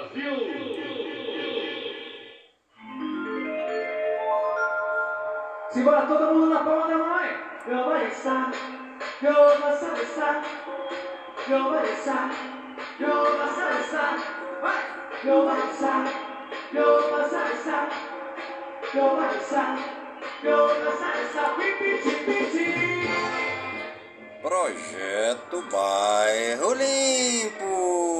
Brasil! Simbora todo mundo na palma da mão, hein? Eu vou estar, eu vou estar, eu vou estar, eu vou estar, vai! Eu vou estar, eu vou estar, eu vou estar, eu vou estar, piti, piti. Projeto Bairro Limpo.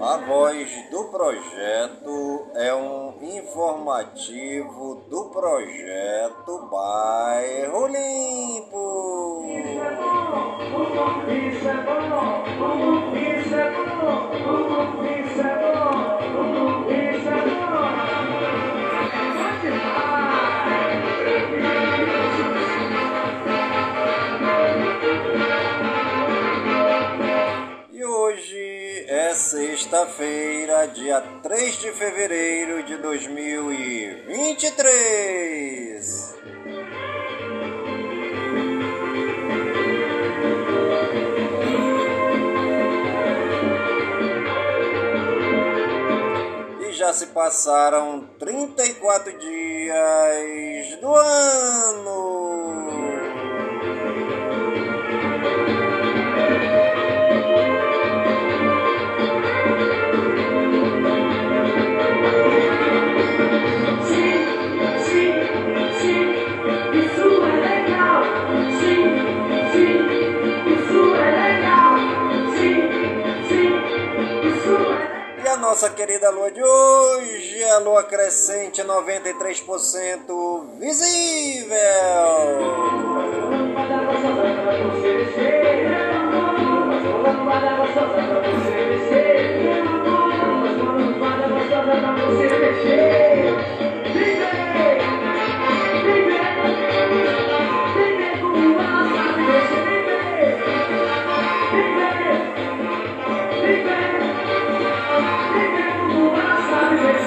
A voz do projeto é um informativo do projeto Bairro Limpo. Isso é bom, isso é bom, isso é bom, é sexta-feira, dia 3 de fevereiro de 2023. E já se passaram 34 dias do ano. Nossa querida lua de hoje é a lua crescente 93% visível.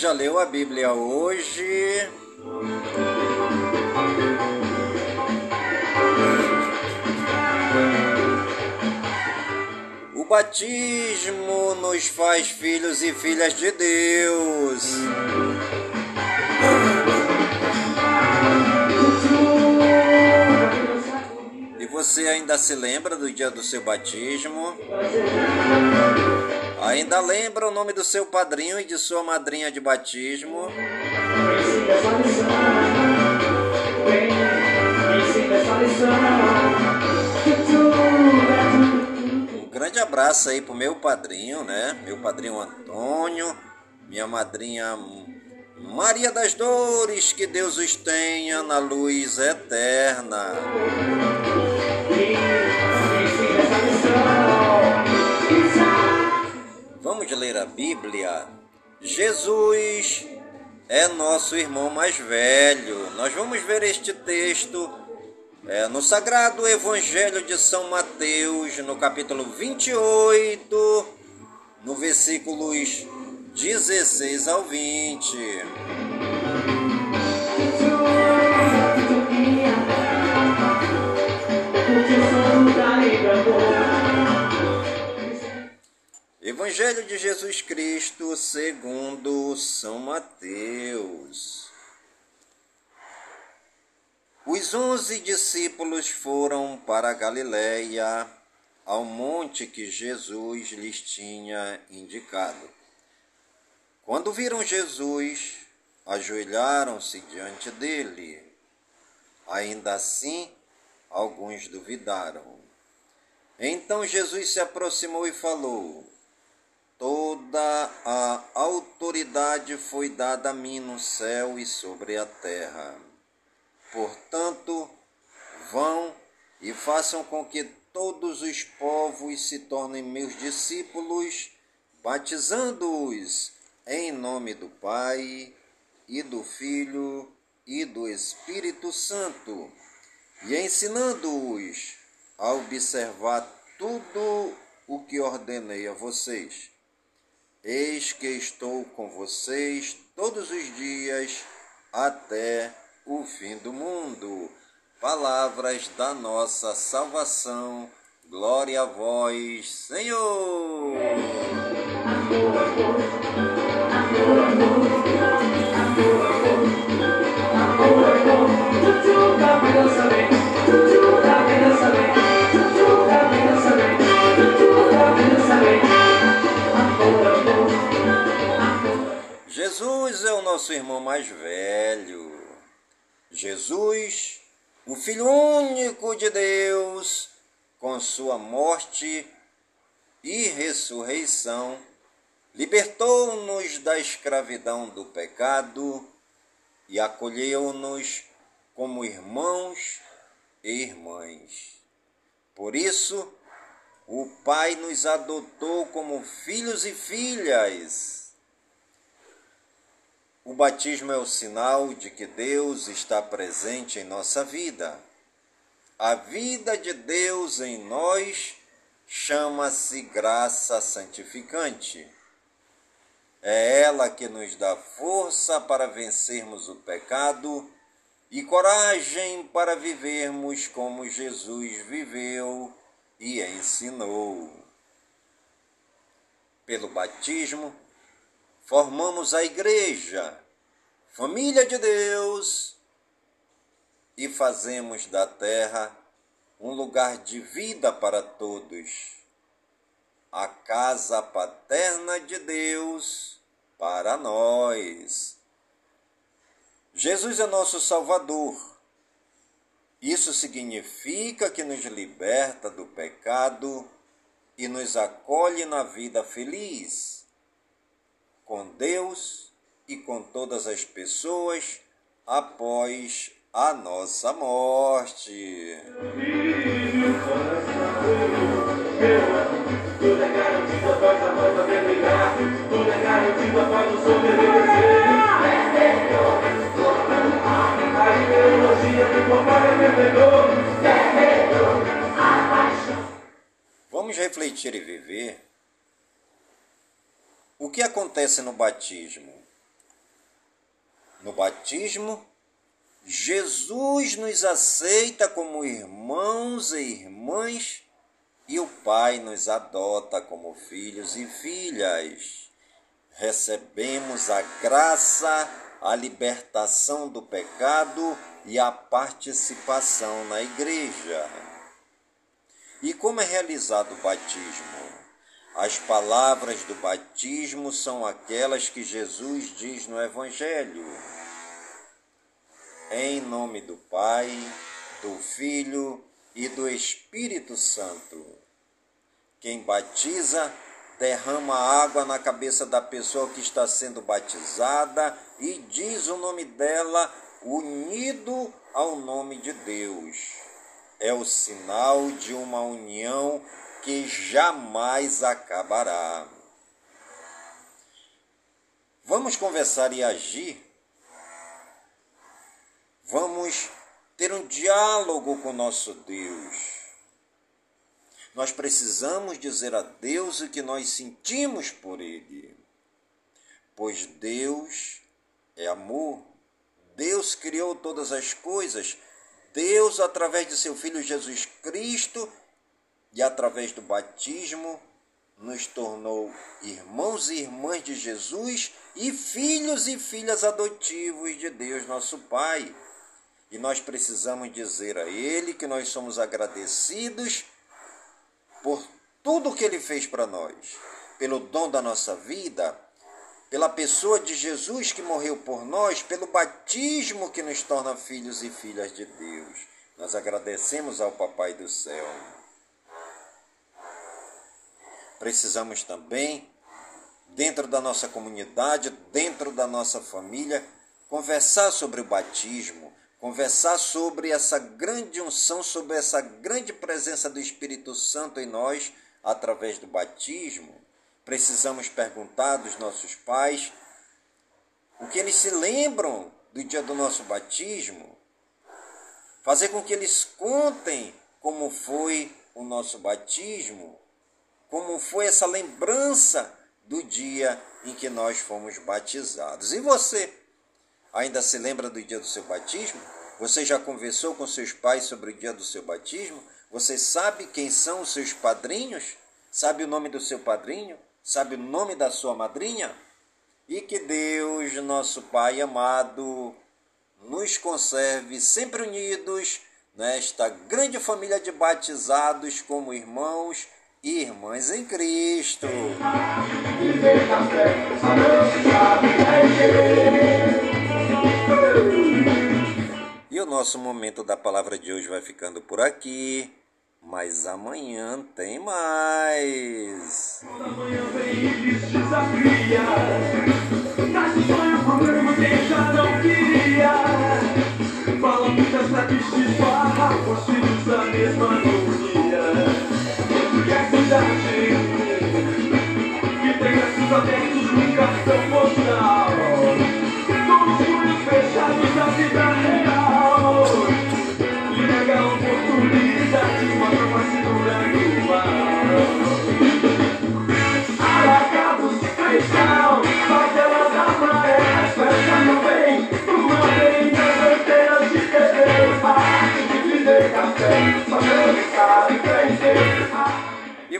Já leu a Bíblia hoje? O batismo nos faz filhos e filhas de Deus. E você ainda se lembra do dia do seu batismo? Ainda lembra o nome do seu padrinho e de sua madrinha de batismo? Um grande abraço aí pro meu padrinho, né? Meu padrinho Antônio, minha madrinha Maria das Dores, que Deus os tenha na luz eterna. Vamos ler a Bíblia. Jesus é nosso irmão mais velho. Nós vamos ver este texto é, no Sagrado Evangelho de São Mateus, no capítulo 28, no versículos 16 ao 20. Evangelho de Jesus Cristo segundo São Mateus. Os onze discípulos foram para Galiléia, ao monte que Jesus lhes tinha indicado. Quando viram Jesus, ajoelharam-se diante dele. Ainda assim, alguns duvidaram. Então Jesus se aproximou e falou: Toda a autoridade foi dada a mim no céu e sobre a terra. Portanto, vão e façam com que todos os povos se tornem meus discípulos, batizando-os em nome do Pai e do Filho e do Espírito Santo, e ensinando-os a observar tudo o que ordenei a vocês. Eis que estou com vocês todos os dias até o fim do mundo. Palavras da nossa salvação. Glória a vós, Senhor. Jesus é o nosso irmão mais velho. Jesus, o Filho único de Deus, com sua morte e ressurreição, libertou-nos da escravidão do pecado e acolheu-nos como irmãos e irmãs. Por isso, o Pai nos adotou como filhos e filhas. O batismo é o sinal de que Deus está presente em nossa vida. A vida de Deus em nós chama-se graça santificante. É ela que nos dá força para vencermos o pecado e coragem para vivermos como Jesus viveu e ensinou. Pelo batismo, formamos a Igreja, família de Deus, e fazemos da terra um lugar de vida para todos a casa paterna de Deus para nós. Jesus é nosso Salvador. Isso significa que nos liberta do pecado e nos acolhe na vida feliz, com Deus e com todas as pessoas após a nossa morte. Vamos refletir e viver o que acontece no batismo. No batismo, Jesus nos aceita como irmãos e irmãs e o Pai nos adota como filhos e filhas. Recebemos a graça, a libertação do pecado e a participação na igreja. E como é realizado o batismo? As palavras do batismo são aquelas que Jesus diz no Evangelho. Em nome do Pai, do Filho e do Espírito Santo. Quem batiza derrama água na cabeça da pessoa que está sendo batizada e diz o nome dela unido ao nome de Deus. É o sinal de uma união que jamais acabará. Vamos conversar e agir? Vamos ter um diálogo com nosso Deus nós precisamos dizer a Deus o que nós sentimos por Ele. Pois Deus é amor. Deus criou todas as coisas. Deus, através de seu Filho Jesus Cristo e através do batismo, nos tornou irmãos e irmãs de Jesus e filhos e filhas adotivos de Deus, nosso Pai. E nós precisamos dizer a Ele que nós somos agradecidos por tudo que ele fez para nós, pelo dom da nossa vida, pela pessoa de Jesus que morreu por nós, pelo batismo que nos torna filhos e filhas de Deus. Nós agradecemos ao Papai do céu. Precisamos também, dentro da nossa comunidade, dentro da nossa família, conversar sobre o batismo, conversar sobre essa grande unção, sobre essa grande presença do Espírito Santo em nós através do batismo, precisamos perguntar dos nossos pais o que eles se lembram do dia do nosso batismo, fazer com que eles contem como foi o nosso batismo, como foi essa lembrança do dia em que nós fomos batizados. E você? Ainda se lembra do dia do seu batismo? Você já conversou com seus pais sobre o dia do seu batismo? Você sabe quem são os seus padrinhos? Sabe o nome do seu padrinho? Sabe o nome da sua madrinha? E que Deus, nosso Pai amado, nos conserve sempre unidos nesta grande família de batizados como irmãos irmãs em Cristo. E o nosso momento da palavra de hoje vai ficando por aqui. Mas amanhã tem mais. Fala muitas da mesma agonia. Abertos no cartão postal. Todos os fechados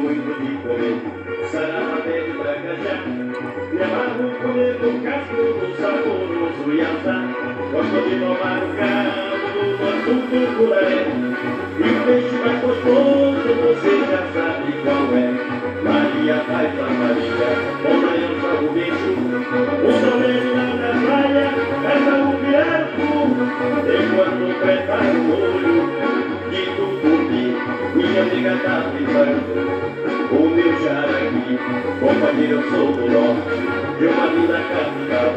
Muito de comer sarabé de tracajá, me amarro em comer no casco do saboroso iatá. Gosto de tomar o caldo do nosso tucuré. E o peixe mais gostoso você já sabe qual é. Maria faz a Maria, eu só o bicho. O solene lá na praia, pega o fiapo Enquanto prepara o olho de tucupi Minha amiga tá o jaraqui Companheiro, eu sou do norte, de uma vida capital.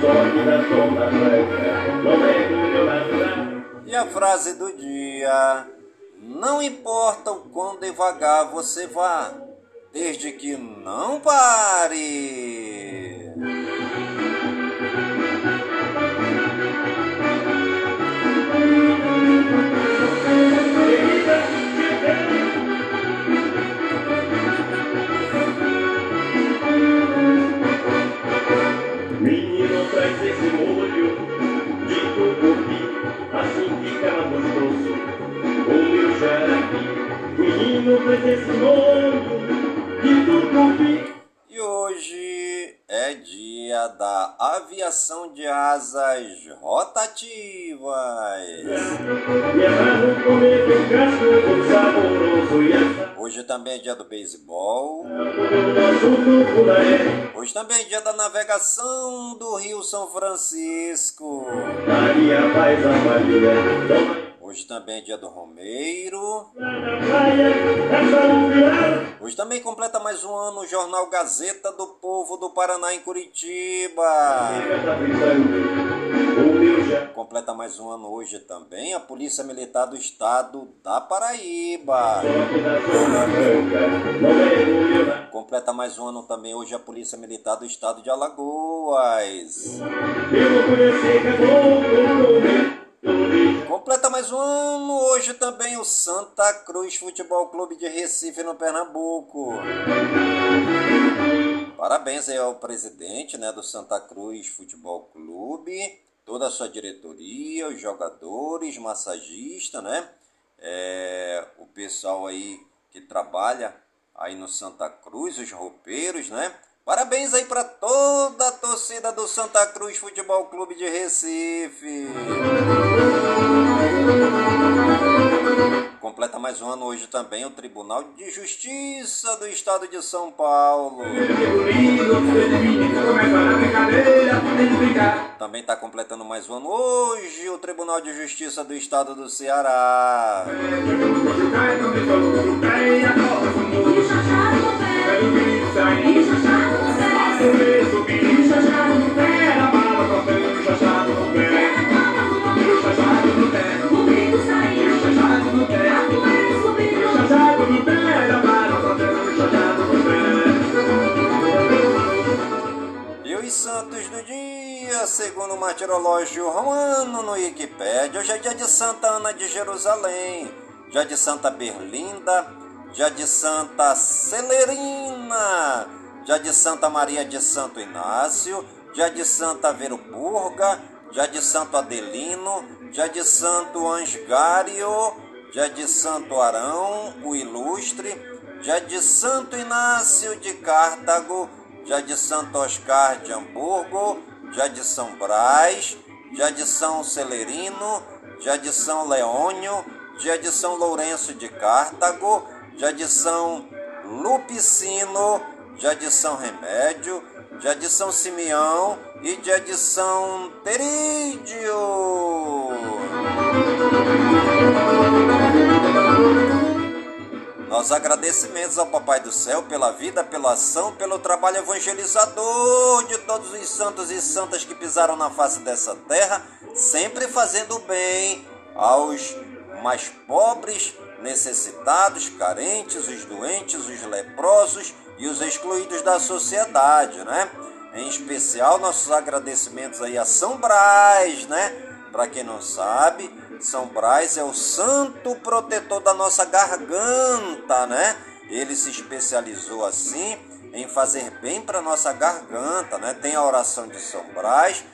Sou aqui da zona branca, não é do meu natural. E a frase do dia: Não importa o quão devagar você vá, desde que não pare. Também é dia do beisebol. Hoje também é dia da navegação do Rio São Francisco. Hoje também é dia do Romeiro. Hoje também completa mais um ano o Jornal Gazeta do Povo do Paraná em Curitiba. Completa mais um ano hoje também a Polícia Militar do Estado da Paraíba. Completa mais um ano também hoje a Polícia Militar do Estado de Alagoas. Completa mais um ano hoje também o Santa Cruz Futebol Clube de Recife no Pernambuco. Parabéns aí ao presidente né, do Santa Cruz Futebol Clube, toda a sua diretoria, os jogadores, massagista, né? É, o pessoal aí que trabalha aí no Santa Cruz, os roupeiros, né? Parabéns aí para toda a torcida do Santa Cruz Futebol Clube de Recife. Completa mais um ano hoje também o Tribunal de Justiça do Estado de São Paulo. Também está completando mais um ano hoje o Tribunal de Justiça do Estado do Ceará. Dia, segundo o martirológio romano no Wikipédia, hoje é dia de Santa Ana de Jerusalém, dia de Santa Berlinda, dia de Santa Celerina, dia de Santa Maria de Santo Inácio, dia de Santa Veruburga, dia de Santo Adelino, dia de Santo Ansgário, dia de Santo Arão, o Ilustre, dia de Santo Inácio de Cartago, dia de Santo Oscar de Hamburgo, dia de São Brás, dia de São Celerino, dia de São Leônio, dia de São Lourenço de Cartago, dia de São Lupicino, dia de São Remédio, dia de São Simeão e dia de São Terídio. Nossos agradecimentos ao Papai do Céu pela vida, pela ação, pelo trabalho evangelizador de todos os santos e santas que pisaram na face dessa terra, sempre fazendo bem aos mais pobres, necessitados, carentes, os doentes, os leprosos e os excluídos da sociedade, né? Em especial, nossos agradecimentos aí a São Brás, né? Para quem não sabe, São Brás é o santo protetor da nossa garganta, né? Ele se especializou assim em fazer bem para nossa garganta, né? Tem a oração de São Brás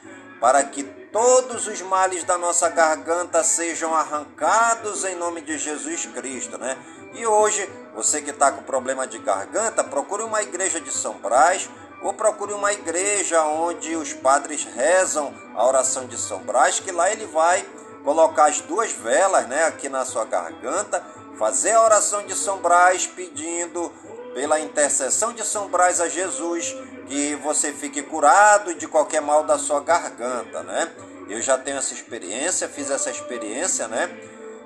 para que todos os males da nossa garganta sejam arrancados em nome de Jesus Cristo, né? E hoje, você que está com problema de garganta, procure uma igreja de São Brás ou procure uma igreja onde os padres rezam a oração de São Brás, que lá ele vai colocar as duas velas, né, aqui na sua garganta, fazer a oração de São Brás pedindo pela intercessão de São Brás a Jesus que você fique curado de qualquer mal da sua garganta, né? Eu já tenho essa experiência, fiz essa experiência, né?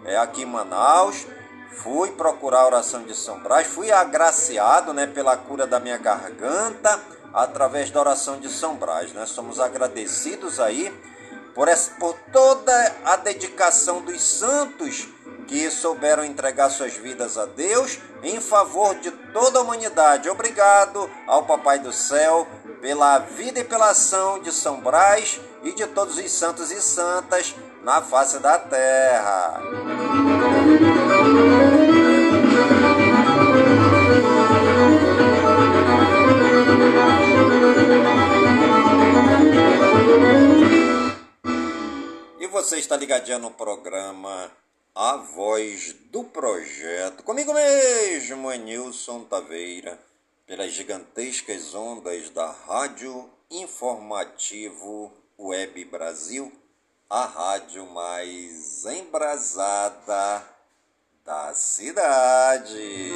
É aqui em Manaus, fui procurar a oração de São Brás, fui agraciado né, pela cura da minha garganta através da oração de São Brás. Né? Somos agradecidos aí por, essa, por toda a dedicação dos santos que souberam entregar suas vidas a Deus em favor de toda a humanidade. Obrigado ao Papai do Céu pela vida e pela ação de São Brás e de todos os santos e santas na face da terra. Está ligadinho no programa A Voz do Projeto. Comigo mesmo, é Nilson Taveira, pelas gigantescas ondas da Rádio Informativo Web Brasil a rádio mais embrasada da cidade.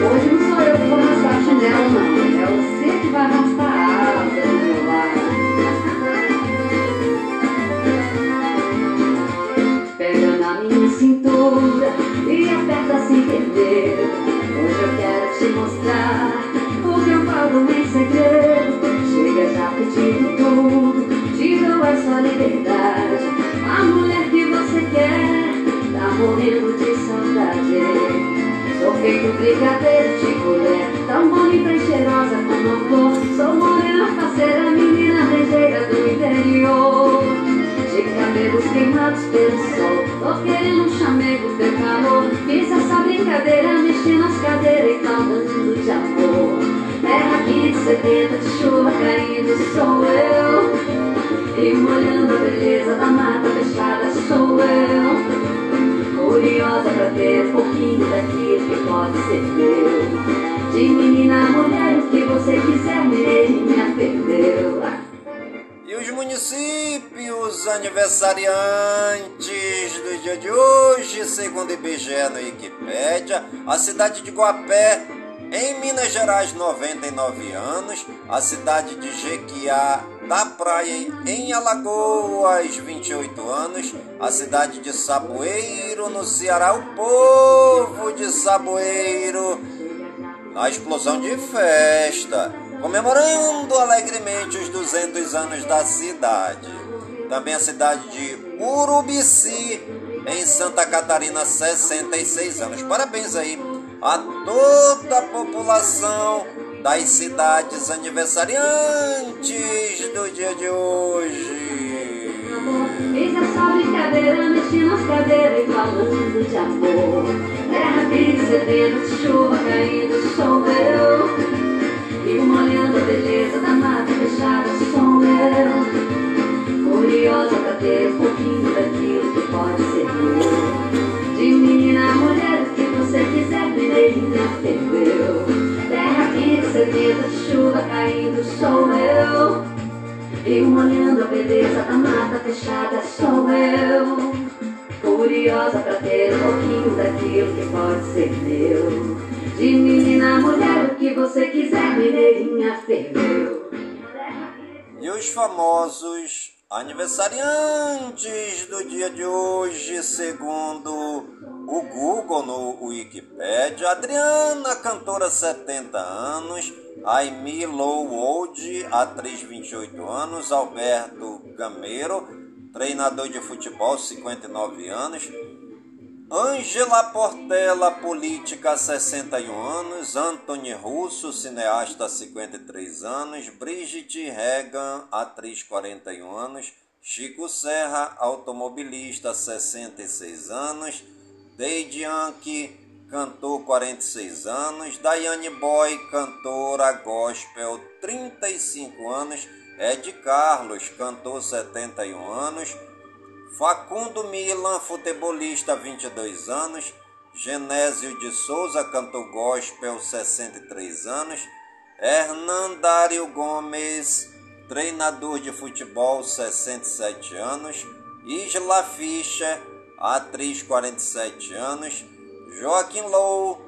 Hoje não sou eu que vou arrastar a chinela, não. É você que vai arrastar e aperta sem perder. Hoje eu quero te mostrar o que eu falo em segredo. Chega já pedindo tudo, te dou essa liberdade. A mulher que você quer tá morrendo de saudade. Sou feito brigadeiro de colher, tão bonita e cheirosa como a flor. Sou morena, faceira, menina rejeira do interior. De cabelos queimados pelo sol, tô querendo um chamego teu calor. Fiz essa brincadeira, mexi nas cadeiras e tá dando de amor. Terra quente, sedenta de chuva caindo, sou eu. E molhando a beleza da mata fechada, sou eu. Curiosa pra ter um pouquinho daquilo que pode ser meu. De menina mulher, o que você quiser, menina, perdeu. E os municípios aniversariantes do dia de hoje, segundo IBGE no Wikipédia, a cidade de Guapé, em Minas Gerais, 99 anos, a cidade de Jequiá da Praia, em Alagoas, 28 anos, a cidade de Saboeiro, no Ceará, o povo de Saboeiro, na explosão de festa, comemorando alegremente os 200 anos da cidade. Também a cidade de Urubici, em Santa Catarina, 66 anos. Parabéns aí a toda a população das cidades aniversariantes do dia de hoje. Fiz essa brincadeira, nas cadeiras e falando de amor. Chuva caindo, sou eu. E molhando a beleza da mata fechada, sou eu. Curiosa pra ter um pouquinho daquilo que pode ser meu. De menina a mulher, o que você quiser, menina, perdeu. Terra quente, sedenta de chuva caindo, sou eu. E molhando a beleza da mata fechada, sou eu. Curiosa pra ter um pouquinho daquilo que pode ser meu. De menina mulher, o que você quiser, mineirinha, perdeu. E os famosos aniversariantes do dia de hoje, segundo o Google no Wikipedia, Adriana, cantora 70 anos, Aimee Lowold, atriz 28 anos, Alberto Gameiro, treinador de futebol 59 anos, Angela Portela, política 61 anos, Anthony Russo, cineasta 53 anos, Brigitte Regan, atriz 41 anos, Chico Serra, automobilista 66 anos, Deide Yankee, cantor 46 anos, Daiane Boy, cantora gospel 35 anos, Ed Carlos, cantor 71 anos, Facundo Milan, futebolista, 22 anos. Genésio de Souza, cantor gospel, 63 anos. Hernandário Gomes, treinador de futebol, 67 anos. Isla Fischer, atriz, 47 anos. Joaquim Low,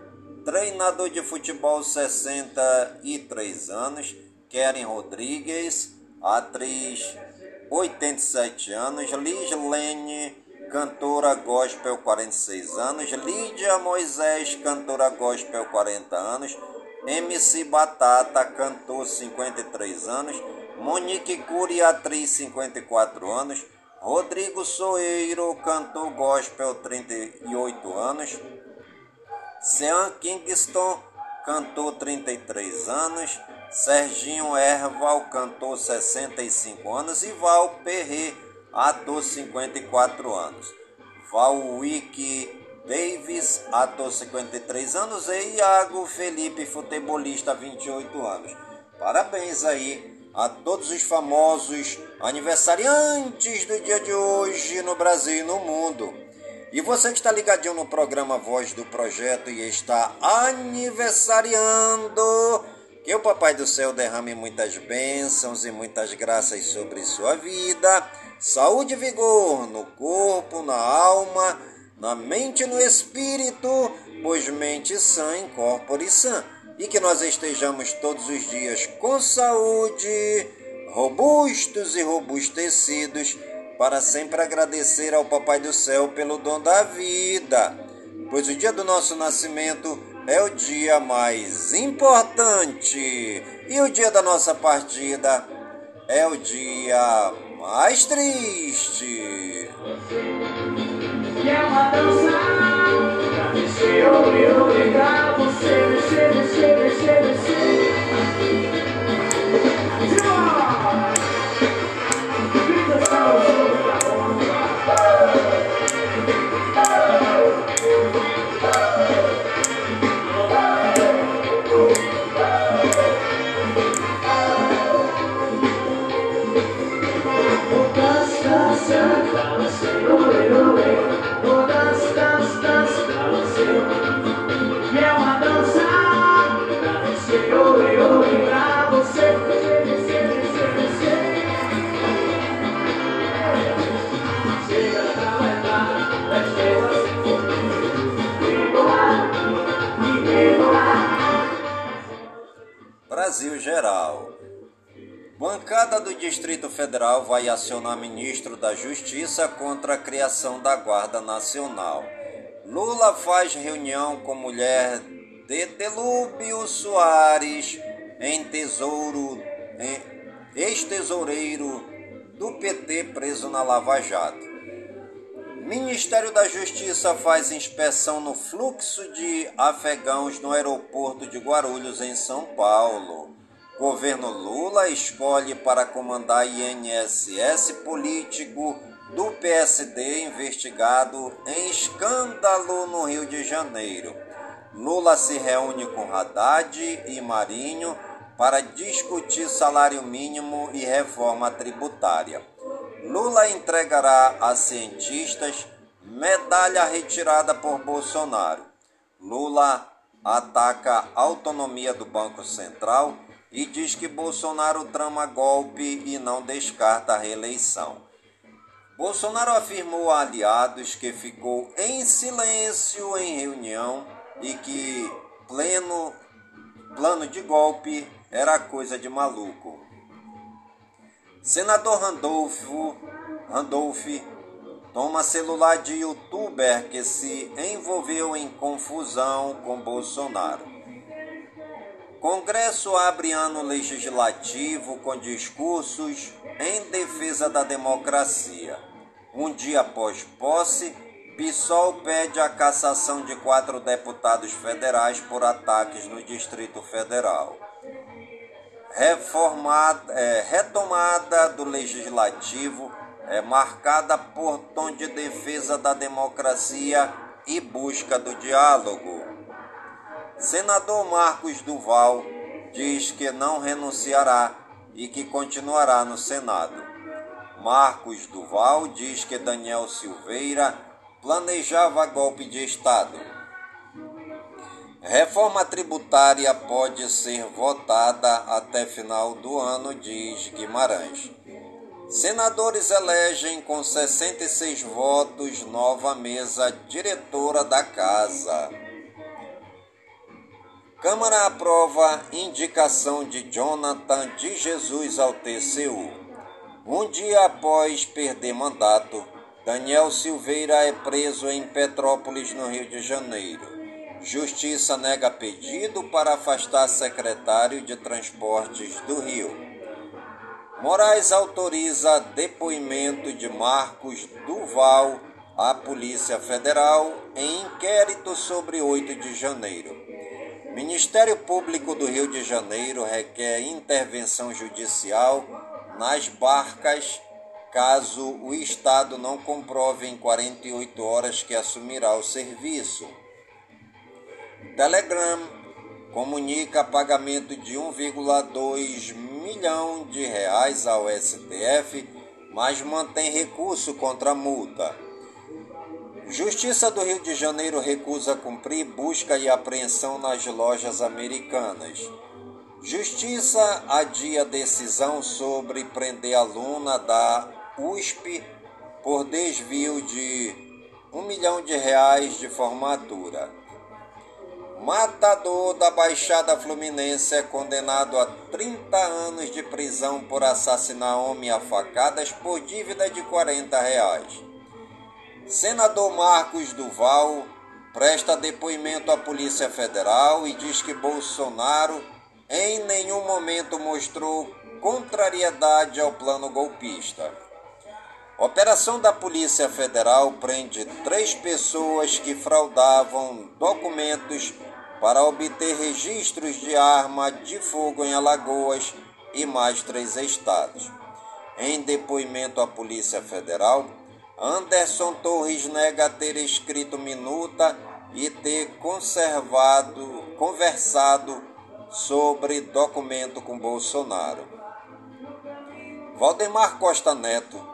treinador de futebol, 63 anos. Keren Rodrigues, atriz, 87 anos, Lislene cantora gospel 46 anos, Lídia Moisés, cantora gospel 40 anos, MC Batata, cantor 53 anos, Monique Cury, atriz 54 anos, Rodrigo Soeiro, cantor gospel 38 anos, Sean Kingston, cantor 33 anos, Serginho Erval, cantor 65 anos e Val Perret, ator 54 anos. Val Wiki Davis, ator 53 anos e Iago Felipe, futebolista 28 anos. Parabéns aí a todos os famosos aniversariantes do dia de hoje no Brasil e no mundo. E você que está ligadinho no programa Voz do Projeto e está aniversariando, que o Papai do Céu derrame muitas bênçãos e muitas graças sobre sua vida, saúde e vigor no corpo, na alma, na mente e no espírito, pois mente sã incorpore sã. E que nós estejamos todos os dias com saúde, robustos e robustecidos para sempre agradecer ao Papai do Céu pelo dom da vida, pois o dia do nosso nascimento é o dia mais importante e o dia da nossa partida é o dia mais triste. Quer uma dança? Ligar, você, mexer, mexer, Geral. Bancada do Distrito Federal vai acionar ministro da Justiça contra a criação da Guarda Nacional. Lula faz reunião com mulher de Delúbio Soares em tesouro, ex-tesoureiro do PT preso na Lava Jato. Ministério da Justiça faz inspeção no fluxo de afegãos no aeroporto de Guarulhos, em São Paulo. Governo Lula escolhe para comandar INSS político do PSD investigado em escândalo no Rio de Janeiro. Lula se reúne com Haddad e Marinho para discutir salário mínimo e reforma tributária. Lula entregará a cientistas medalha retirada por Bolsonaro. Lula ataca a autonomia do Banco Central e diz que Bolsonaro trama golpe e não descarta a reeleição. Bolsonaro afirmou a aliados que ficou em silêncio em reunião e que pleno plano de golpe era coisa de maluco. Senador Randolfo, Randolph toma celular de youtuber que se envolveu em confusão com Bolsonaro. Congresso abre ano legislativo com discursos em defesa da democracia. Um dia após posse, PSOL pede a cassação de quatro deputados federais por ataques no Distrito Federal. Reformada, é, retomada do legislativo é marcada por tom de defesa da democracia e busca do diálogo. Senador Marcos Duval diz que não renunciará e que continuará no Senado. Marcos Duval diz que Daniel Silveira planejava golpe de Estado. Reforma tributária pode ser votada até final do ano, diz Guimarães. Senadores elegem com 66 votos nova mesa diretora da Casa. Câmara aprova indicação de Jonathan de Jesus ao TCU. Um dia após perder mandato, Daniel Silveira é preso em Petrópolis, no Rio de Janeiro. Justiça nega pedido para afastar secretário de Transportes do Rio. Moraes autoriza depoimento de Marcos Duval à Polícia Federal em inquérito sobre 8 de janeiro. Ministério Público do Rio de Janeiro requer intervenção judicial nas barcas caso o Estado não comprove em 48 horas que assumirá o serviço. Telegram comunica pagamento de 1,2 milhão de reais ao STF, mas mantém recurso contra a multa. Justiça do Rio de Janeiro recusa cumprir busca e apreensão nas lojas americanas. Justiça adia decisão sobre prender aluna da USP por desvio de um milhão de reais de formatura. Matador da Baixada Fluminense é condenado a 30 anos de prisão por assassinar homem a facadas por dívida de 40 reais. Senador Marcos Duval presta depoimento à Polícia Federal e diz que Bolsonaro em nenhum momento mostrou contrariedade ao plano golpista. Operação da Polícia Federal prende três pessoas que fraudavam documentos para obter registros de arma de fogo em Alagoas e mais três estados. Em depoimento à Polícia Federal, Anderson Torres nega ter escrito minuta e ter conservado, conversado sobre documento com Bolsonaro. Valdemar Costa Neto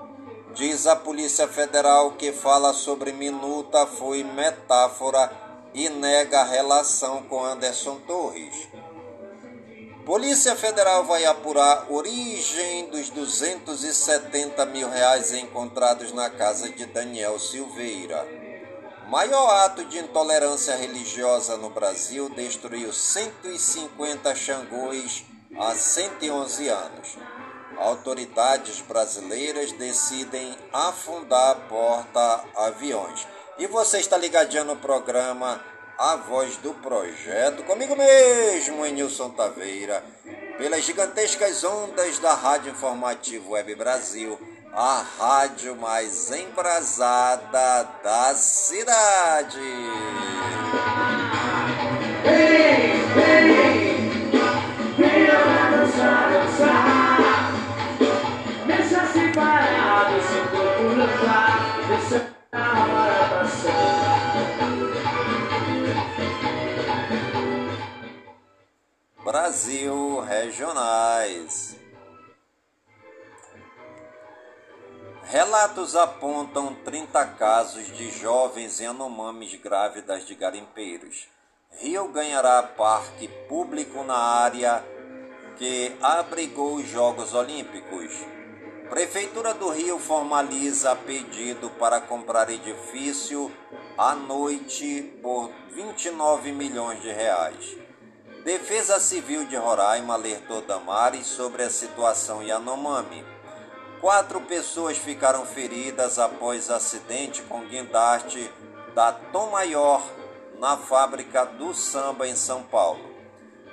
Diz a Polícia Federal que fala sobre minuta foi metáfora e nega a relação com Anderson Torres. Polícia Federal vai apurar origem dos 270 mil reais encontrados na casa de Daniel Silveira. Maior ato de intolerância religiosa no Brasil destruiu 150 xangôs há 111 anos autoridades brasileiras decidem afundar porta-aviões. E você está ligadinho no programa A Voz do Projeto, comigo mesmo, Nilson Taveira, pelas gigantescas ondas da Rádio Informativo Web Brasil, a rádio mais embrasada da cidade. Ei, Brasil Regionais. Relatos apontam 30 casos de jovens Yanomamis grávidas de garimpeiros. Rio ganhará parque público na área que abrigou os Jogos Olímpicos. Prefeitura do Rio formaliza pedido para comprar edifício à noite por 29 milhões de reais. Defesa Civil de Roraima alertou Damares sobre a situação Yanomami. Quatro pessoas ficaram feridas após acidente com guindaste da Tom Maior na fábrica do samba em São Paulo.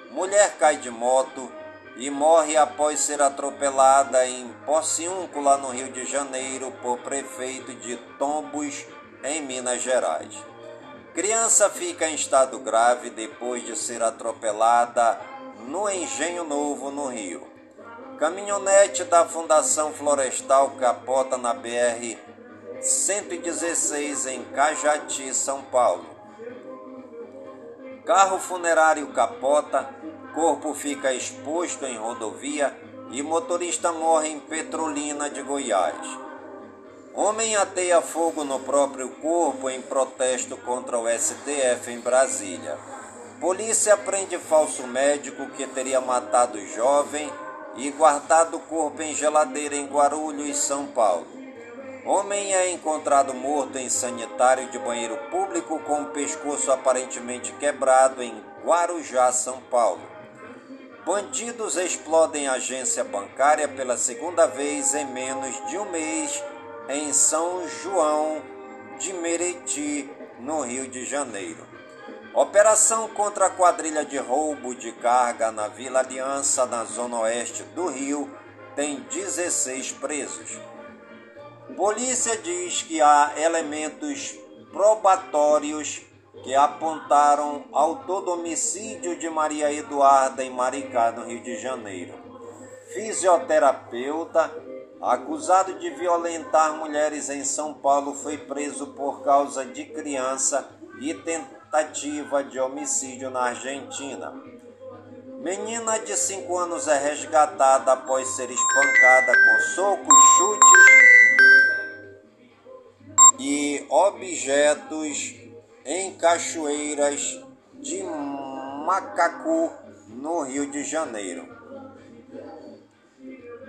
Mulher cai de moto e morre após ser atropelada em Pociúncula, no Rio de Janeiro, por prefeito de Tombos, em Minas Gerais. Criança fica em estado grave depois de ser atropelada no Engenho Novo, no Rio. Caminhonete da Fundação Florestal capota na BR 116 em Cajati, São Paulo. Carro funerário capota Corpo fica exposto em rodovia e motorista morre em Petrolina de Goiás. Homem ateia fogo no próprio corpo em protesto contra o STF em Brasília. Polícia prende falso médico que teria matado jovem e guardado o corpo em geladeira em Guarulhos, São Paulo. Homem é encontrado morto em sanitário de banheiro público com o pescoço aparentemente quebrado em Guarujá, São Paulo. Bandidos explodem agência bancária pela segunda vez em menos de um mês em São João de Meriti, no Rio de Janeiro. Operação contra a quadrilha de roubo de carga na Vila Aliança, na zona oeste do Rio, tem 16 presos. Polícia diz que há elementos probatórios que apontaram ao todo homicídio de Maria Eduarda em Maricá, no Rio de Janeiro. Fisioterapeuta acusado de violentar mulheres em São Paulo foi preso por causa de criança e tentativa de homicídio na Argentina. Menina de 5 anos é resgatada após ser espancada com socos, chutes e objetos em cachoeiras de Macacu, no Rio de Janeiro.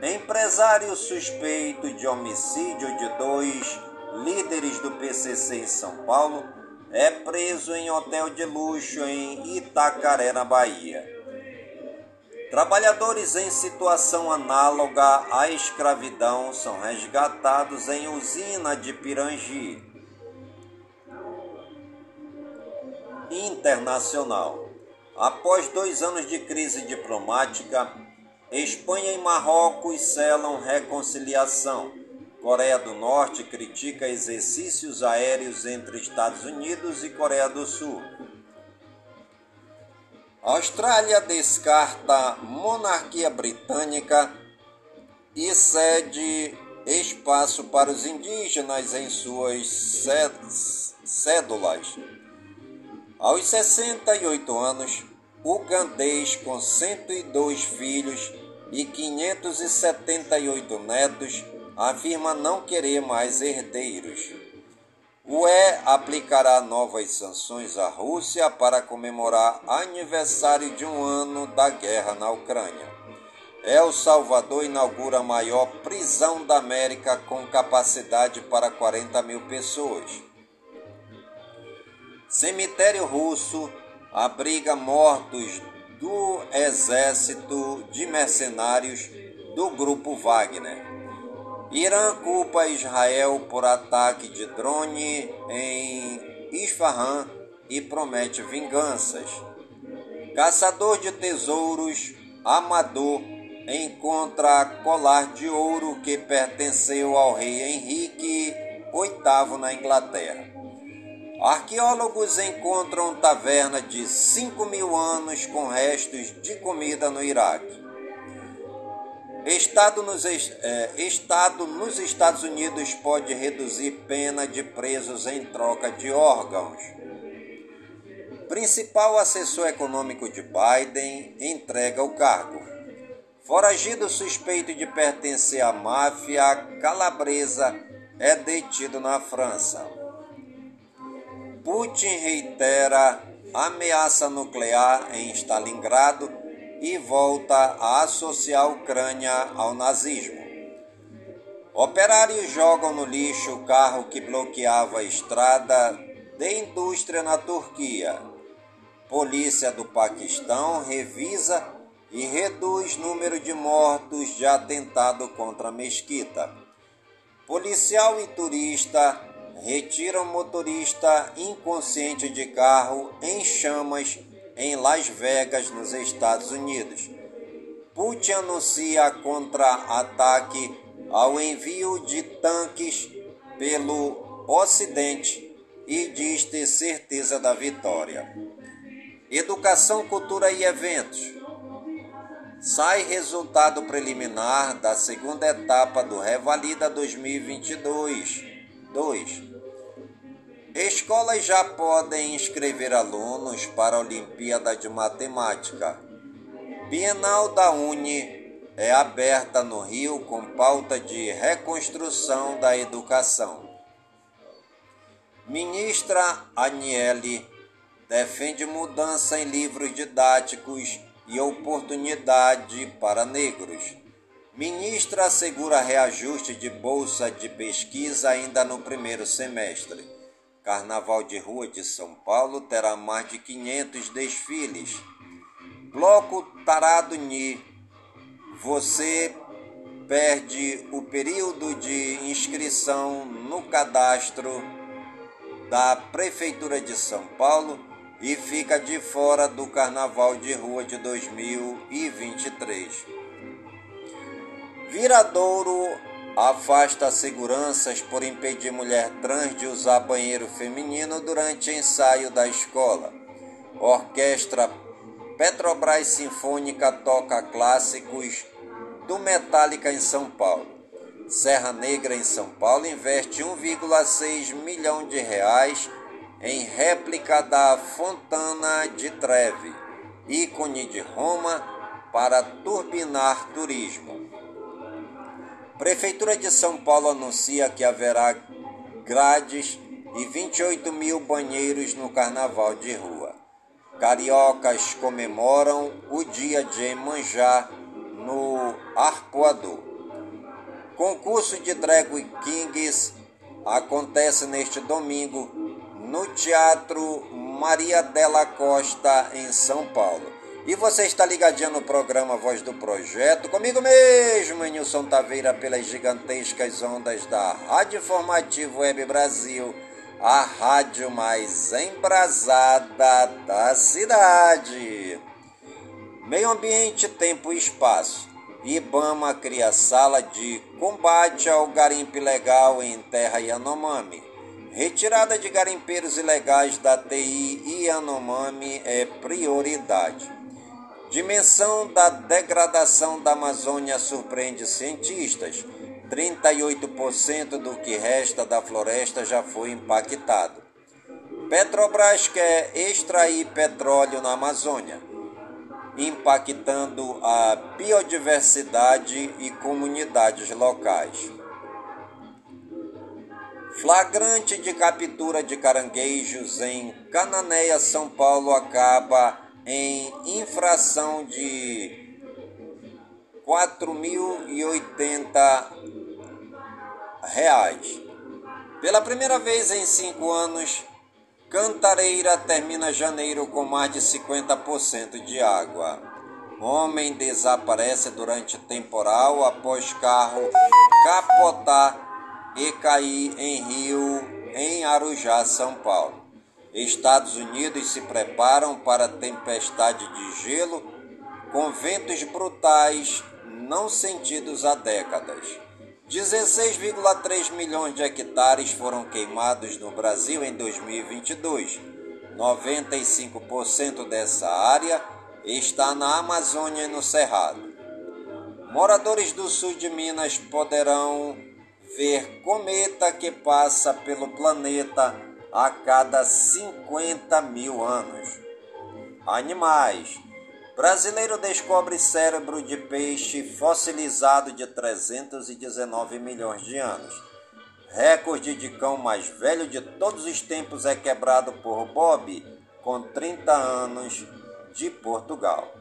Empresário suspeito de homicídio de dois líderes do PCC em São Paulo é preso em hotel de luxo em Itacaré, na Bahia. Trabalhadores em situação análoga à escravidão são resgatados em usina de Pirangi. Internacional. Após dois anos de crise diplomática, Espanha e Marrocos selam reconciliação. Coreia do Norte critica exercícios aéreos entre Estados Unidos e Coreia do Sul. Austrália descarta monarquia britânica e cede espaço para os indígenas em suas cédulas. Aos 68 anos, ugandês com 102 filhos e 578 netos afirma não querer mais herdeiros. O UE aplicará novas sanções à Rússia para comemorar aniversário de um ano da guerra na Ucrânia. El Salvador inaugura a maior prisão da América com capacidade para 40 mil pessoas. Cemitério russo abriga mortos do exército de mercenários do grupo Wagner. Irã culpa Israel por ataque de drone em Isfahan e promete vinganças. Caçador de tesouros amador encontra colar de ouro que pertenceu ao rei Henrique VIII na Inglaterra. Arqueólogos encontram taverna de 5 mil anos com restos de comida no Iraque. Estado nos, é, Estado nos Estados Unidos pode reduzir pena de presos em troca de órgãos. Principal assessor econômico de Biden entrega o cargo. Foragido suspeito de pertencer à máfia calabresa é detido na França. Putin reitera ameaça nuclear em Stalingrado e volta a associar a Ucrânia ao nazismo. Operários jogam no lixo o carro que bloqueava a estrada de indústria na Turquia. Polícia do Paquistão revisa e reduz número de mortos de atentado contra a mesquita. Policial e turista retiram motorista inconsciente de carro em chamas em Las Vegas, nos Estados Unidos. Putin anuncia contra-ataque ao envio de tanques pelo Ocidente e diz ter certeza da vitória. Educação, cultura e eventos. Sai resultado preliminar da segunda etapa do Revalida 2022. 2. Escolas já podem inscrever alunos para a Olimpíada de Matemática. Bienal da Uni é aberta no Rio com pauta de reconstrução da educação. Ministra Aniele defende mudança em livros didáticos e oportunidade para negros. Ministra assegura reajuste de bolsa de pesquisa ainda no primeiro semestre. Carnaval de Rua de São Paulo terá mais de 500 desfiles. Bloco Tarado Ni, você perde o período de inscrição no cadastro da Prefeitura de São Paulo e fica de fora do Carnaval de Rua de 2023. Viradouro afasta seguranças por impedir mulher trans de usar banheiro feminino durante ensaio da escola. Orquestra Petrobras Sinfônica toca clássicos do Metallica em São Paulo. Serra Negra em São Paulo investe 1,6 milhão de reais em réplica da Fontana de Trevi, ícone de Roma, para turbinar turismo. Prefeitura de São Paulo anuncia que haverá grades e 28 mil banheiros no Carnaval de Rua. Cariocas comemoram o dia de Emanjá no Arpoador. Concurso de Drag Kings acontece neste domingo no Teatro Maria Della Costa, em São Paulo. E você está ligadinho no programa Voz do Projeto, comigo mesmo, Nilson Taveira, pelas gigantescas ondas da Rádio Informativo Web Brasil, a rádio mais embrasada da cidade. Meio Ambiente, Tempo e Espaço. Ibama cria sala de combate ao garimpo ilegal em terra Yanomami. Retirada de garimpeiros ilegais da TI Yanomami é prioridade. Dimensão da degradação da Amazônia surpreende cientistas. 38% do que resta da floresta já foi impactado. Petrobras quer extrair petróleo na Amazônia impactando a biodiversidade e comunidades locais. Flagrante de captura de caranguejos em Cananéia, São Paulo, acaba em infração de 4.080 reais. Pela primeira vez em cinco anos, Cantareira termina janeiro com mais de 50% de água. Homem desaparece durante temporal após carro capotar e cair em rio em Arujá, São Paulo. Estados Unidos se preparam para tempestade de gelo com ventos brutais não sentidos há décadas. 16,3 milhões de hectares foram queimados no Brasil em 2022. 95% dessa área está na Amazônia e no Cerrado. Moradores do sul de Minas poderão ver cometa que passa pelo planeta a cada 50 mil anos. Animais. Brasileiro descobre cérebro de peixe fossilizado de 319 milhões de anos. Recorde de cão mais velho de todos os tempos é quebrado por Bob, com 30 anos, de Portugal.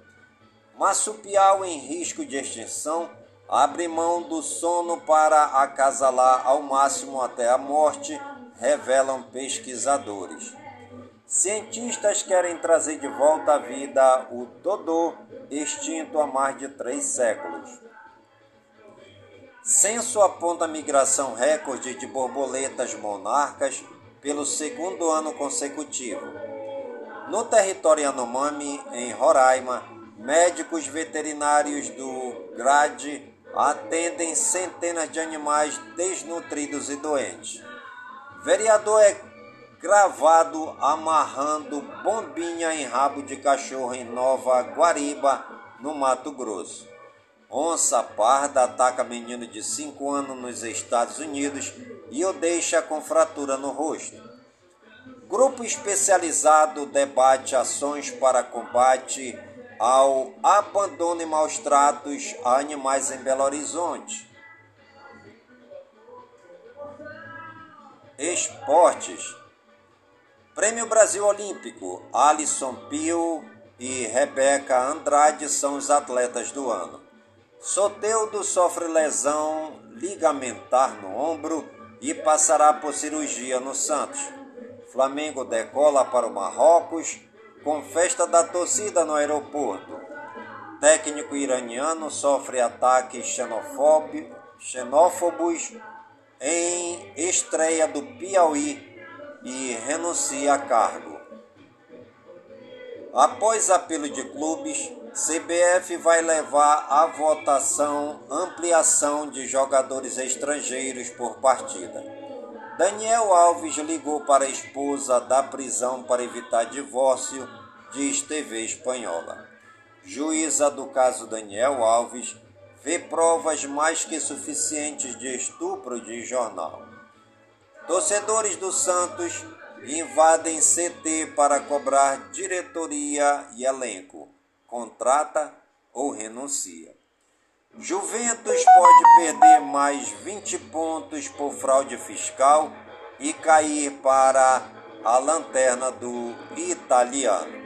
Massupial em risco de extinção abre mão do sono para acasalar ao máximo até a morte, revelam pesquisadores. Cientistas querem trazer de volta à vida o dodô, extinto há mais de três séculos. Censo aponta migração recorde de borboletas monarcas pelo segundo ano consecutivo. No território Yanomami, em Roraima, médicos veterinários do GRAD atendem centenas de animais desnutridos e doentes. Vereador é gravado amarrando bombinha em rabo de cachorro em Nova Guariba, no Mato Grosso. Onça parda ataca menino de 5 anos nos Estados Unidos e o deixa com fratura no rosto. Grupo especializado debate ações para combate ao abandono e maus tratos a animais em Belo Horizonte. Esportes. Prêmio Brasil Olímpico, Alisson Pio e Rebeca Andrade são os atletas do ano. Soteudo sofre lesão ligamentar no ombro e passará por cirurgia no Santos. Flamengo decola para o Marrocos com festa da torcida no aeroporto. técnico iraniano sofre ataques xenófobos em estreia do Piauí e renuncia a cargo. Após apelo de clubes, CBF vai levar à votação ampliação de jogadores estrangeiros por partida. Daniel Alves ligou para a esposa da prisão para evitar divórcio, diz TV espanhola. Juíza do caso Daniel Alves vê provas mais que suficientes de estupro de jornal. Torcedores do Santos invadem CT para cobrar diretoria e elenco. Contrata ou renuncia. Juventus pode perder mais 20 pontos por fraude fiscal e cair para a lanterna do italiano.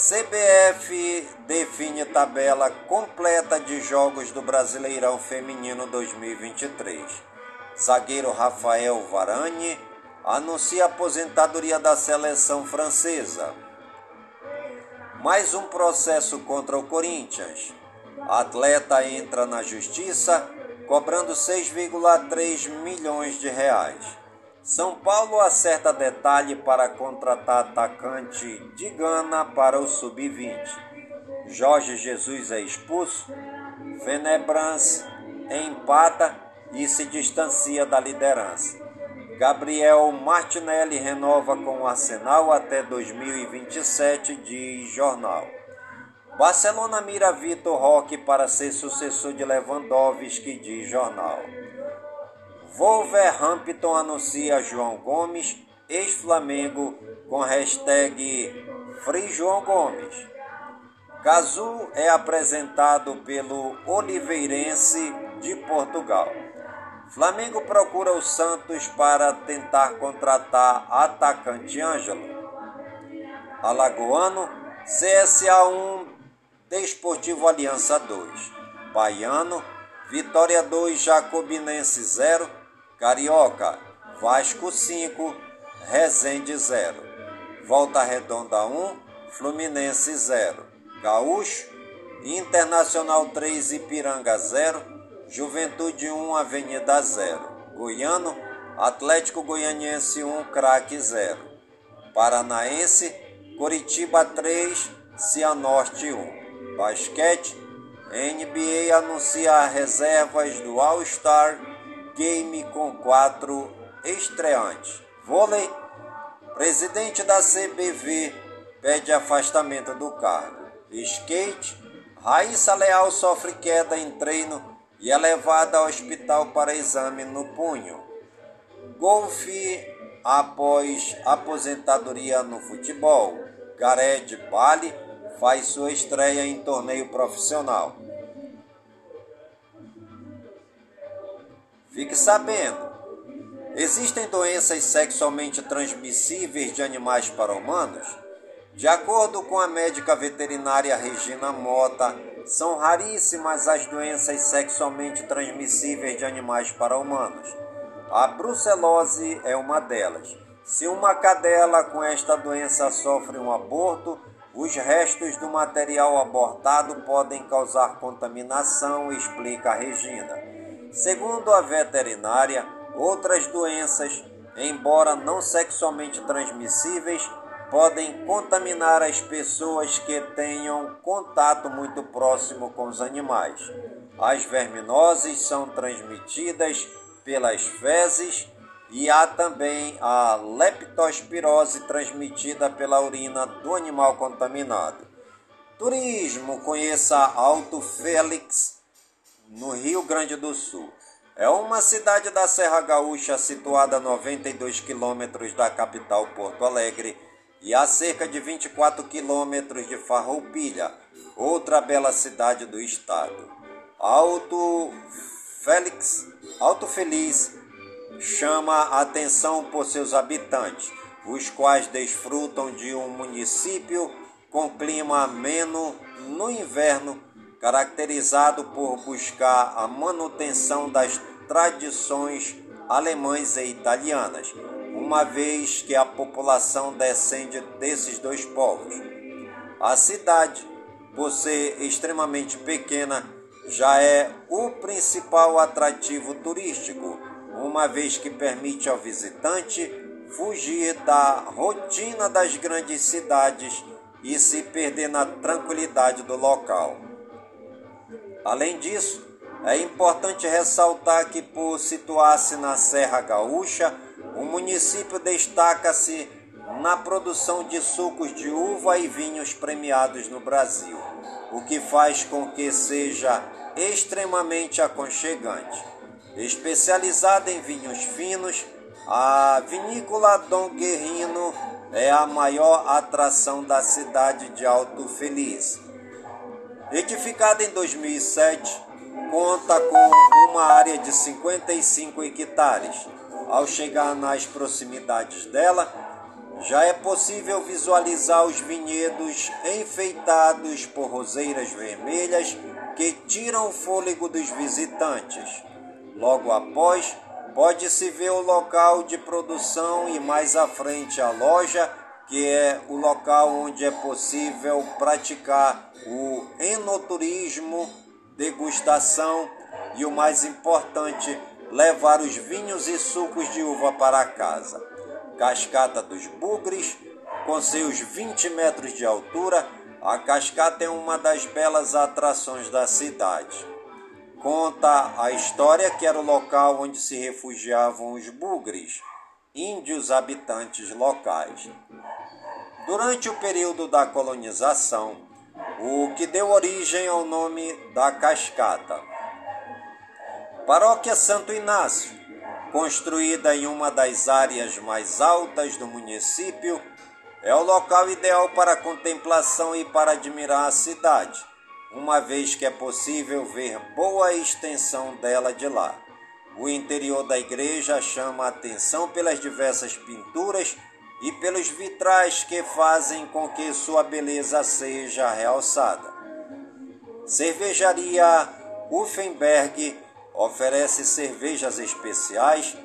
CBF define tabela completa de jogos do Brasileirão Feminino 2023. Zagueiro Rafael Varane anuncia a aposentadoria da seleção francesa. Mais um processo contra o Corinthians. Atleta entra na justiça cobrando 6,3 milhões de reais. São Paulo acerta detalhe para contratar atacante de Gana para o sub-20. Jorge Jesus é expulso. Venebrance empata e se distancia da liderança. Gabriel Martinelli renova com o Arsenal até 2027, diz jornal. Barcelona mira Vitor Roque para ser sucessor de Lewandowski, diz jornal. Wolverhampton anuncia João Gomes, ex-Flamengo, com hashtag Free João Gomes. Cazu é apresentado pelo Oliveirense de Portugal. Flamengo procura o Santos para tentar contratar atacante Ângelo. Alagoano, CSA 1 Desportivo Aliança 2. Baiano, Vitória 2, Jacobinense 0. Carioca, Vasco 5, Resende 0. Volta Redonda 1, Fluminense 0. Gaúcho, Internacional 3, Ipiranga 0. Juventude 1, Avenida 0. Goiano, Atlético Goianiense 1, Craque 0. Paranaense, Curitiba 3, Cianorte 1. Basquete, NBA anuncia reservas do All-Star Game com quatro estreantes. Vôlei, presidente da CBV pede afastamento do cargo. Skate, Raíssa Leal sofre queda em treino e é levada ao hospital para exame no punho. Golfe após aposentadoria no futebol. Gareth Bale faz sua estreia em torneio profissional. Fique sabendo, existem doenças sexualmente transmissíveis de animais para humanos? De acordo com a médica veterinária Regina Mota, são raríssimas as doenças sexualmente transmissíveis de animais para humanos. A brucelose é uma delas. Se uma cadela com esta doença sofre um aborto, os restos do material abortado podem causar contaminação, explica Regina. Segundo a veterinária, outras doenças, embora não sexualmente transmissíveis, podem contaminar as pessoas que tenham contato muito próximo com os animais. As verminoses são transmitidas pelas fezes e há também a leptospirose transmitida pela urina do animal contaminado. Turismo, conheça Alto Félix, no Rio Grande do Sul. É uma cidade da Serra Gaúcha situada a 92 quilômetros da capital Porto Alegre e a cerca de 24 quilômetros de Farroupilha, outra bela cidade do estado. Alto Félix, Alto Feliz chama a atenção por seus habitantes, os quais desfrutam de um município com clima ameno no inverno, caracterizado por buscar a manutenção das tradições alemãs e italianas, uma vez que a população descende desses dois povos. A cidade por ser extremamente pequena, já é o principal atrativo turístico, uma vez que permite ao visitante fugir da rotina das grandes cidades e se perder na tranquilidade do local. Além disso, é importante ressaltar que, por situar-se na Serra Gaúcha, o município destaca-se na produção de sucos de uva e vinhos premiados no Brasil, o que faz com que seja extremamente aconchegante. Especializada em vinhos finos, a vinícola Dom Guerrino é a maior atração da cidade de Alto Feliz. Edificada em 2007, conta com uma área de 55 hectares. Ao chegar nas proximidades dela, já é possível visualizar os vinhedos enfeitados por roseiras vermelhas que tiram o fôlego dos visitantes. Logo após, pode-se ver o local de produção e mais à frente a loja, que é o local onde é possível praticar o enoturismo, degustação e o mais importante, levar os vinhos e sucos de uva para casa. Cascata dos Bugres, com seus 20 metros de altura, a cascata é uma das belas atrações da cidade. Conta a história que era o local onde se refugiavam os bugres, índios habitantes locais. Durante o período da colonização, o que deu origem ao nome da cascata. Paróquia Santo Inácio construída em uma das áreas mais altas do município, é o local ideal para contemplação e para admirar a cidade, uma vez que é possível ver boa extensão dela de lá. O interior da igreja chama a atenção pelas diversas pinturas e pelos vitrais que fazem com que sua beleza seja realçada. Cervejaria Uffenberg oferece cervejas especiais,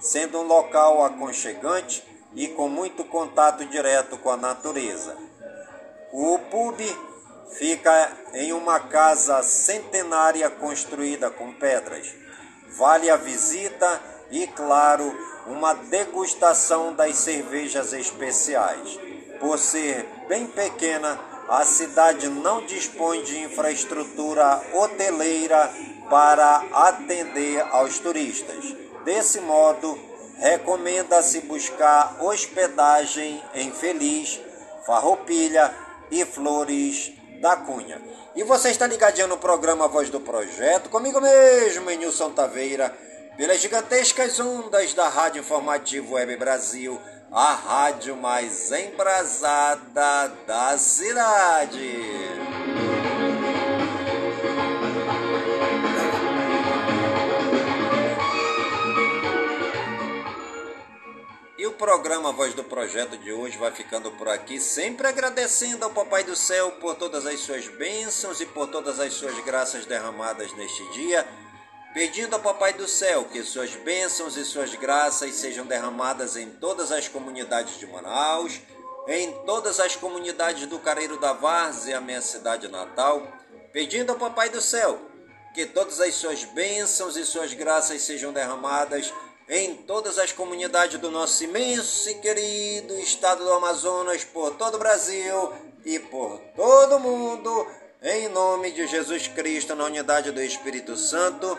sendo um local aconchegante e com muito contato direto com a natureza. O pub fica em uma casa centenária construída com pedras. Vale a visita e, claro, uma degustação das cervejas especiais. Por ser bem pequena, a cidade não dispõe de infraestrutura hoteleira para atender aos turistas. Desse modo, recomenda-se buscar hospedagem em Feliz, Farroupilha e Flores da Cunha. E você está ligadinho no programa Voz do Projeto, comigo mesmo, em Nilson Taveira, pelas gigantescas ondas da Rádio Informativo Web Brasil, a rádio mais embrasada da cidade. E o programa Voz do Projeto de hoje vai ficando por aqui, sempre agradecendo ao Papai do Céu por todas as suas bênçãos e por todas as suas graças derramadas neste dia, pedindo ao Papai do Céu que suas bênçãos e suas graças sejam derramadas em todas as comunidades de Manaus, em todas as comunidades do Careiro da Várzea, minha cidade natal, pedindo ao Papai do Céu que todas as suas bênçãos e suas graças sejam derramadas em todas as comunidades do nosso imenso e querido estado do Amazonas, por todo o Brasil e por todo o mundo, em nome de Jesus Cristo, na unidade do Espírito Santo,